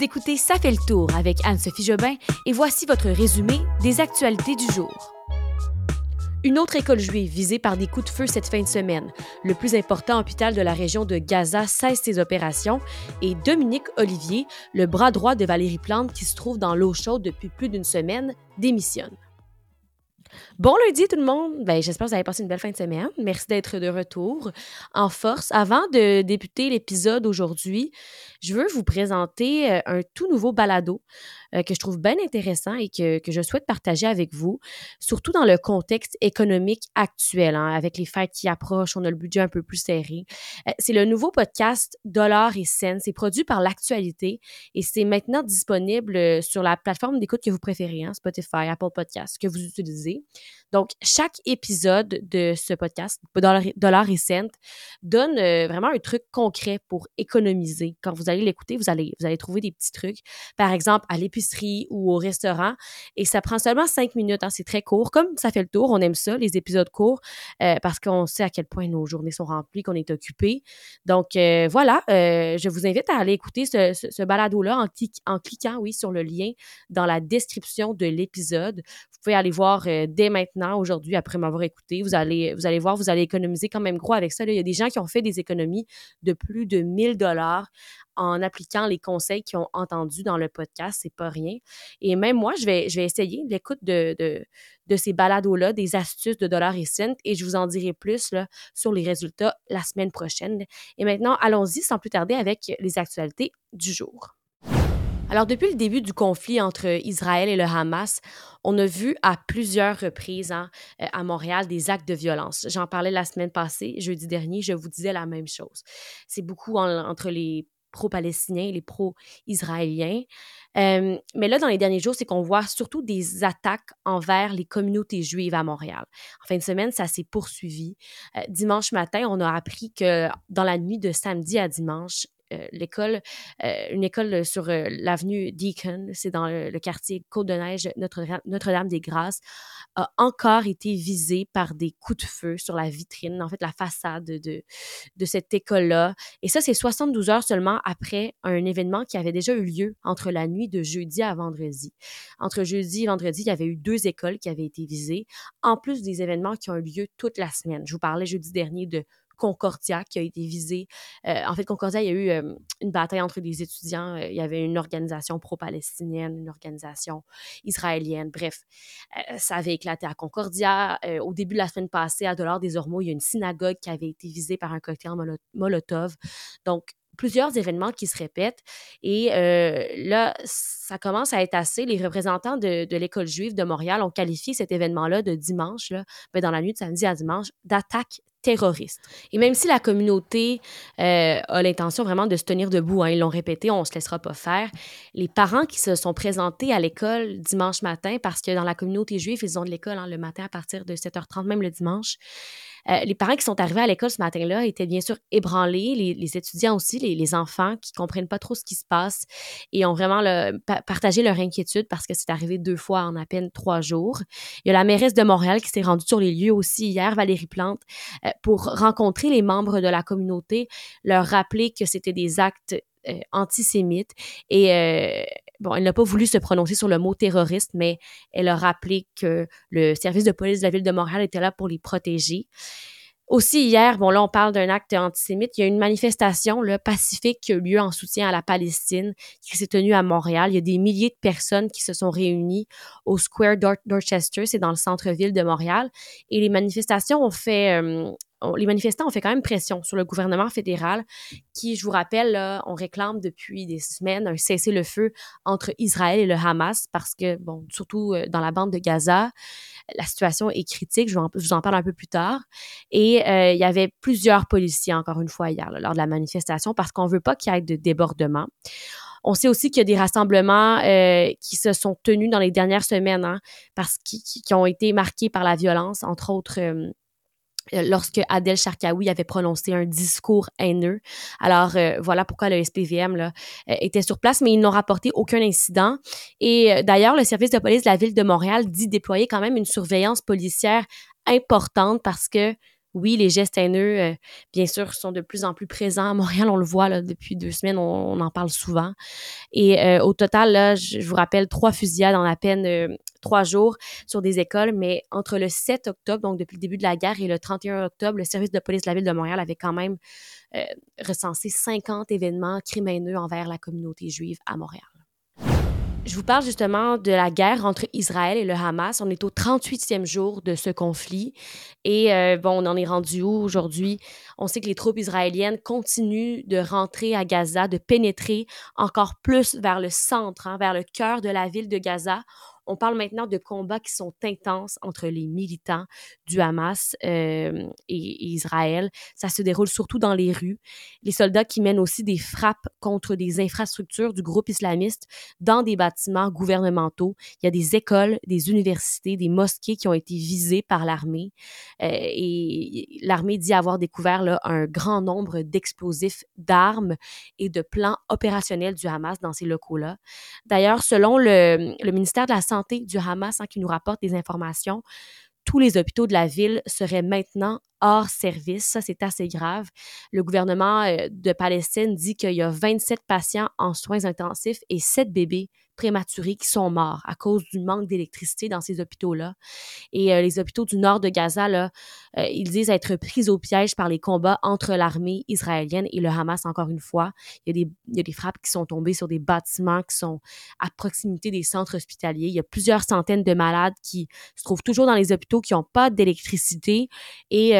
Vous écoutez Ça fait le tour avec Anne-Sophie Jobin et voici votre résumé des actualités du jour. Une autre école juive visée par des coups de feu cette fin de semaine. Le plus important hôpital de la région de Gaza cesse ses opérations et Dominique Olivier, le bras droit de Valérie Plante qui se trouve dans l'eau chaude depuis plus d'une semaine, démissionne. Bon lundi tout le monde. Ben, j'espère que vous avez passé une belle fin de semaine. Merci d'être de retour en force. Avant de débuter l'épisode aujourd'hui, je veux vous présenter euh, un tout nouveau balado euh, que je trouve bien intéressant et que, que, je souhaite partager avec vous, surtout dans le contexte économique actuel, hein, avec les fêtes qui approchent, on a le budget un peu plus serré. Euh, c'est le nouveau podcast Dollars et cents. C'est produit par l'actualité et c'est maintenant disponible sur la plateforme d'écoute que vous préférez, hein, Spotify, Apple Podcast, que vous utilisez. Donc, chaque épisode de ce podcast, Dollars et cents, donne vraiment un truc concret pour économiser. Quand vous allez l'écouter, vous allez, vous allez trouver des petits trucs. Par exemple, à l'épicerie ou au restaurant. Et ça prend seulement cinq minutes. Hein, c'est très court. Comme ça fait le tour, on aime ça, les épisodes courts, euh, parce qu'on sait à quel point nos journées sont remplies, qu'on est occupé. Donc, euh, voilà, euh, je vous invite à aller écouter ce, ce, balado-là en, cliquant, oui, sur le lien dans la description de l'épisode. Vous pouvez aller voir dès maintenant, aujourd'hui, après m'avoir écouté. Vous allez, voir, vous allez économiser quand même gros avec ça. Il y a des gens qui ont fait des économies de plus de 1000 dollars en appliquant les conseils qu'ils ont entendus dans le podcast. C'est pas rien. Et même moi, je vais, essayer l'écoute de, ces balados-là, des astuces de dollars et cents, et je vous en dirai plus sur les résultats la semaine prochaine. Et maintenant, allons-y sans plus tarder avec les actualités du jour. Alors, depuis le début du conflit entre Israël et le Hamas, on a vu à plusieurs reprises hein, euh, à Montréal des actes de violence. J'en parlais la semaine passée, jeudi dernier, je vous disais la même chose. C'est beaucoup entre les pro-palestiniens et les pro-israéliens. Euh, mais là, dans les derniers jours, c'est qu'on voit surtout des attaques envers les communautés juives à Montréal. En fin de semaine, ça s'est poursuivi. Euh, dimanche matin, on a appris que dans la nuit de samedi à dimanche, l'école, euh, une école sur euh, l'avenue Deacon, c'est dans le, quartier Côte-de-Neige, Notre-Dame-des-Grâces, a encore été visée par des coups de feu sur la vitrine, en fait, la façade de, de cette école-là. Et ça, c'est 72 heures seulement après un événement qui avait déjà eu lieu entre la nuit de jeudi à vendredi. Entre jeudi et vendredi, il y avait eu deux écoles qui avaient été visées, en plus des événements qui ont eu lieu toute la semaine. Je vous parlais jeudi dernier de Concordia qui a été visé. Euh, en fait, Concordia, il y a eu euh, une bataille entre des étudiants. Euh, il y avait une organisation pro-palestinienne, une organisation israélienne. Bref, ça avait éclaté à Concordia. au début de la semaine passée, à Dollars des Ormeaux, il y a une synagogue qui avait été visée par un cocktail Molotov. Donc, plusieurs événements qui se répètent. Et là, ça commence à être assez. Les représentants de, de l'école juive de Montréal ont qualifié cet événement-là de dimanche, là, ben, dans la nuit de samedi à dimanche, d'attaque terroriste. Et même si la communauté euh, a l'intention vraiment de se tenir debout, hein, ils l'ont répété, on ne se laissera pas faire, les parents qui se sont présentés à l'école dimanche matin, parce que dans la communauté juive, ils ont de l'école hein, le matin à partir de 7h30, même le dimanche, euh, les parents qui sont arrivés à l'école ce matin-là étaient bien sûr ébranlés, les, étudiants aussi, les, enfants qui comprennent pas trop ce qui se passe et ont vraiment partagé leur inquiétude parce que c'est arrivé deux fois en à peine trois jours. Il y a la mairesse de Montréal qui s'est rendue sur les lieux aussi hier, Valérie Plante, euh, pour rencontrer les membres de la communauté, leur rappeler que c'était des actes euh, antisémites et bon, elle n'a pas voulu se prononcer sur le mot terroriste, mais elle a rappelé que le service de police de la ville de Montréal était là pour les protéger. Aussi, hier, bon, là, on parle d'un acte antisémite. Il y a une manifestation là, pacifique qui a eu lieu en soutien à la Palestine qui s'est tenue à Montréal. Il y a des milliers de personnes qui se sont réunies au Square Dorchester, c'est dans le centre-ville de Montréal. Et les manifestations ont fait, euh, les manifestants ont fait quand même pression sur le gouvernement fédéral qui, je vous rappelle, on réclame depuis des semaines un cessez-le-feu entre Israël et le Hamas parce que, bon, surtout euh, dans la bande de Gaza, la situation est critique. Je, vous en parle un peu plus tard. Et euh, il y avait plusieurs policiers, encore une fois, hier, lors de la manifestation parce qu'on ne veut pas qu'il y ait de débordement. On sait aussi qu'il y a des rassemblements euh, qui se sont tenus dans les dernières semaines, hein, parce qui ont été marqués par la violence, entre autres lorsque Adel Sharkawi avait prononcé un discours haineux. Alors euh, voilà pourquoi le SPVM là, euh, était sur place, mais ils n'ont rapporté aucun incident. Et d'ailleurs, le service de police de la ville de Montréal dit déployer quand même une surveillance policière importante parce que Oui, les gestes haineux, euh, bien sûr, sont de plus en plus présents. À Montréal, on le voit là, depuis deux semaines, on, en parle souvent. Et euh, au total, là, je, vous rappelle, trois fusillades en à peine euh, trois jours sur des écoles, mais entre le 7 octobre, donc depuis le début de la guerre, et le 31 octobre, le service de police de la ville de Montréal avait quand même recensé 50 événements crimineux envers la communauté juive à Montréal. Je vous parle justement de la guerre entre Israël et le Hamas. On est au 38e jour de ce conflit. Et euh, bon, on en est rendu où aujourd'hui? On sait que les troupes israéliennes continuent de rentrer à Gaza, de pénétrer encore plus vers le centre, hein, vers le cœur de la ville de Gaza. On parle maintenant de combats qui sont intenses entre les militants du Hamas euh, et, Israël. Ça se déroule surtout dans les rues. Les soldats qui mènent aussi des frappes contre des infrastructures du groupe islamiste dans des bâtiments gouvernementaux. Il y a des écoles, des universités, des mosquées qui ont été visées par l'armée. Euh, et l'armée dit avoir découvert là, un grand nombre d'explosifs, d'armes et de plans opérationnels du Hamas dans ces locaux-là. D'ailleurs, selon le, le ministère de la Santé, du Hamas hein, qui nous rapporte des informations. Tous les hôpitaux de la ville seraient maintenant hors service. Ça, c'est assez grave. Le gouvernement euh, de Palestine dit qu'il y a 27 patients en soins intensifs et 7 bébés prématurés qui sont morts à cause du manque d'électricité dans ces hôpitaux-là. Et euh, les hôpitaux du nord de Gaza, là, euh, ils disent être pris au piège par les combats entre l'armée israélienne et le Hamas, encore une fois. Il y, a des, il y a des frappes qui sont tombées sur des bâtiments qui sont à proximité des centres hospitaliers. Il y a plusieurs centaines de malades qui se trouvent toujours dans les hôpitaux qui n'ont pas d'électricité. Et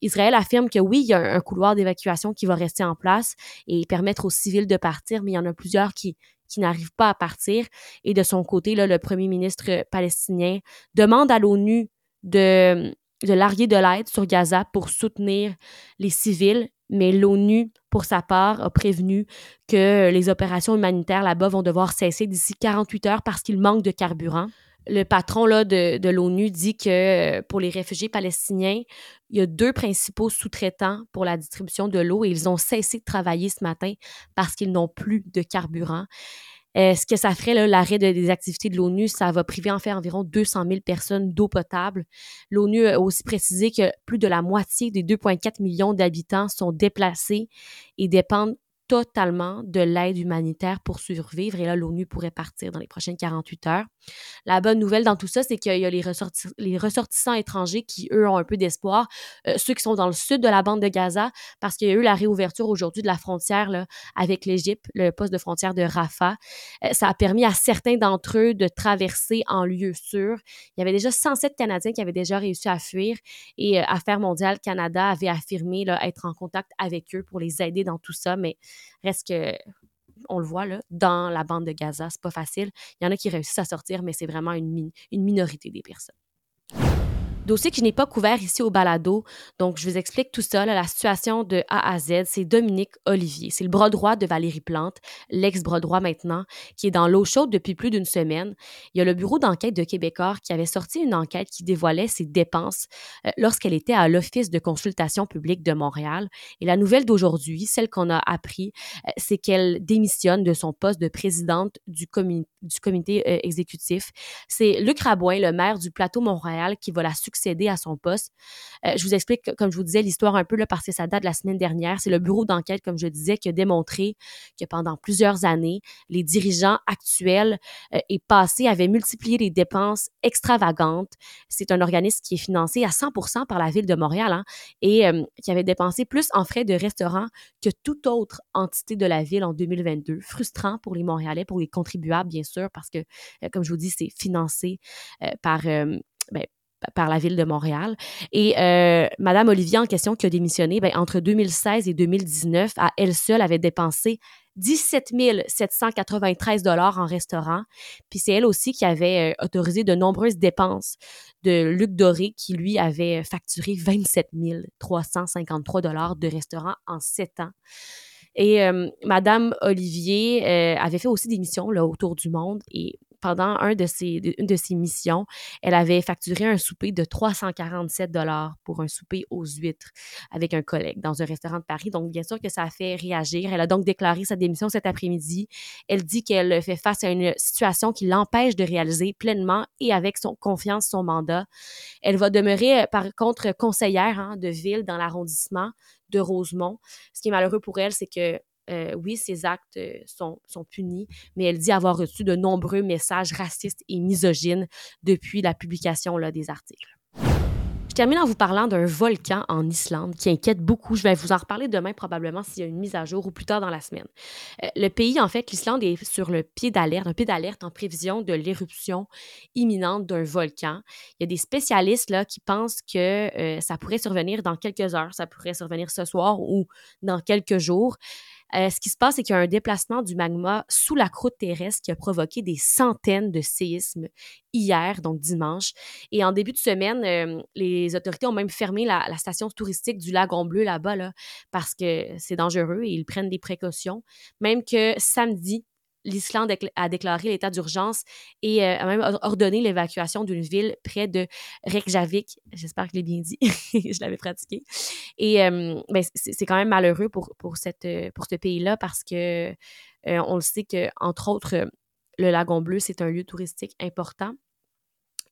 Israël affirme que oui, il y a un, couloir d'évacuation qui va rester en place et permettre aux civils de partir, mais il y en a plusieurs qui, qui n'arrivent pas à partir. Et de son côté, le premier ministre palestinien demande à l'ONU de, de larguer de l'aide sur Gaza pour soutenir les civils, mais l'ONU, pour sa part, a prévenu que les opérations humanitaires là-bas vont devoir cesser d'ici 48 heures parce qu'il manque de carburant le patron là, de, l'ONU dit que euh, pour les réfugiés palestiniens, il y a deux principaux sous-traitants pour la distribution de l'eau et ils ont cessé de travailler ce matin parce qu'ils n'ont plus de carburant. Euh, ce que ça ferait, l'arrêt des activités de l'ONU, ça va priver en fait environ 200 000 personnes d'eau potable. L'ONU a aussi précisé que plus de la moitié des 2,4 millions d'habitants sont déplacés et dépendent totalement de l'aide humanitaire pour survivre. Et là, l'ONU pourrait partir dans les prochaines 48 heures. La bonne nouvelle dans tout ça, c'est qu'il y a les, ressortissants étrangers qui, eux, ont un peu d'espoir. Euh, ceux qui sont dans le sud de la bande de Gaza, parce qu'il y a eu la réouverture aujourd'hui de la frontière là, avec l'Égypte, le poste de frontière de Rafah. Euh, ça a permis à certains d'entre eux de traverser en lieu sûr. Il y avait déjà 107 Canadiens qui avaient déjà réussi à fuir et euh, Affaires mondiales Canada avait affirmé être en contact avec eux pour les aider dans tout ça, mais Reste que on le voit dans la bande de Gaza, c'est pas facile. Il y en a qui réussissent à sortir, mais c'est vraiment une minorité des personnes. Dossier que je n'ai pas couvert ici au balado. Donc, je vous explique tout ça, la situation de A à Z. C'est Dominique Olivier. C'est le bras droit de Valérie Plante, l'ex-bras droit maintenant, qui est dans l'eau chaude depuis plus d'une semaine. Il y a le bureau d'enquête de Québécois qui avait sorti une enquête qui dévoilait ses dépenses euh, lorsqu'elle était à l'Office de consultation publique de Montréal. Et la nouvelle d'aujourd'hui, celle qu'on a appris, euh, c'est qu'elle démissionne de son poste de présidente du, du comité euh, exécutif. C'est Luc Rabouin, le maire du plateau Montréal, qui va la à son poste. Euh, je vous explique, comme je vous disais, l'histoire un peu là, parce que ça date de la semaine dernière. C'est le bureau d'enquête, comme je disais, qui a démontré que pendant plusieurs années, les dirigeants actuels euh, et passés avaient multiplié les dépenses extravagantes. C'est un organisme qui est financé à 100 par la ville de Montréal hein, et euh, qui avait dépensé plus en frais de restaurant que toute autre entité de la ville en 2022. Frustrant pour les Montréalais, pour les contribuables, bien sûr, parce que, comme je vous dis, c'est financé par, ben, par la ville de Montréal. Et euh, Madame Olivier en question qui a démissionné, ben, entre 2016 et 2019, à elle seule avait dépensé 17 793 dollars en restaurant. Puis c'est elle aussi qui avait euh, autorisé de nombreuses dépenses de Luc Doré, qui lui avait facturé 27 353 dollars de restaurant en sept ans. Et euh, Madame Olivier euh, avait fait aussi des missions là, autour du monde et pendant une de ses missions, elle avait facturé un souper de 347 dollars pour un souper aux huîtres avec un collègue dans un restaurant de Paris. Donc, bien sûr que ça a fait réagir. Elle a donc déclaré sa démission cet après-midi. Elle dit qu'elle fait face à une situation qui l'empêche de réaliser pleinement et avec son confiance son mandat. Elle va demeurer, par contre, conseillère hein, de ville dans l'arrondissement de Rosemont. Ce qui est malheureux pour elle, c'est que euh, oui, ses actes euh, sont, sont, punis, mais elle dit avoir reçu de nombreux messages racistes et misogynes depuis la publication là, des articles. Je termine en vous parlant d'un volcan en Islande qui inquiète beaucoup. Je vais vous en reparler demain probablement s'il y a une mise à jour ou plus tard dans la semaine. Euh, le pays, en fait, l'Islande est sur le pied d'alerte, un pied d'alerte en prévision de l'éruption imminente d'un volcan. Il y a des spécialistes là, qui pensent que ça pourrait survenir dans quelques heures, ça pourrait survenir ce soir ou dans quelques jours. Euh, ce qui se passe, c'est qu'il y a un déplacement du magma sous la croûte terrestre qui a provoqué des centaines de séismes hier, donc dimanche. Et en début de semaine, euh, les autorités ont même fermé la, station touristique du lagon bleu là-bas, là, parce que c'est dangereux et ils prennent des précautions. Même que samedi, l'Islande a déclaré l'état d'urgence et euh, a même ordonné l'évacuation d'une ville près de Reykjavik. J'espère que je l'ai bien dit. je l'avais pratiqué. Et ben, c'est quand même malheureux pour, pour, cette, pour ce pays-là parce que euh, on le sait que, entre autres, le Lagon Bleu, c'est un lieu touristique important.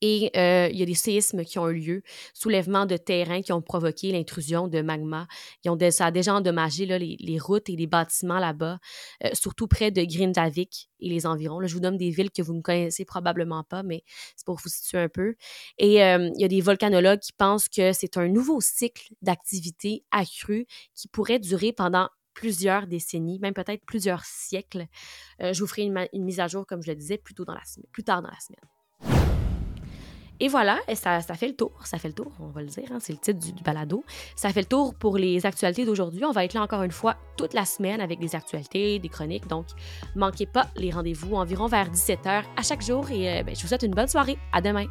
Et euh, il y a des séismes qui ont eu lieu, soulèvements de terrain qui ont provoqué l'intrusion de magma. Ils ont ça a déjà endommagé les, routes et les bâtiments là-bas, euh, surtout près de Grindavik et les environs. Je vous donne des villes que vous ne connaissez probablement pas, mais c'est pour vous situer un peu. Et euh, il y a des volcanologues qui pensent que c'est un nouveau cycle d'activité accrue qui pourrait durer pendant plusieurs décennies, même peut-être plusieurs siècles. je vous ferai une, mise à jour, comme je le disais, dans la, plus tard dans la semaine. Et voilà, ça, ça, fait le tour. Ça fait le tour, on va le dire. Hein, c'est le titre du, balado. Ça fait le tour pour les actualités d'aujourd'hui. On va être là encore une fois toute la semaine avec des actualités, des chroniques. Donc, manquez pas les rendez-vous environ vers 17h à chaque jour. Et euh, ben, je vous souhaite une bonne soirée. À demain.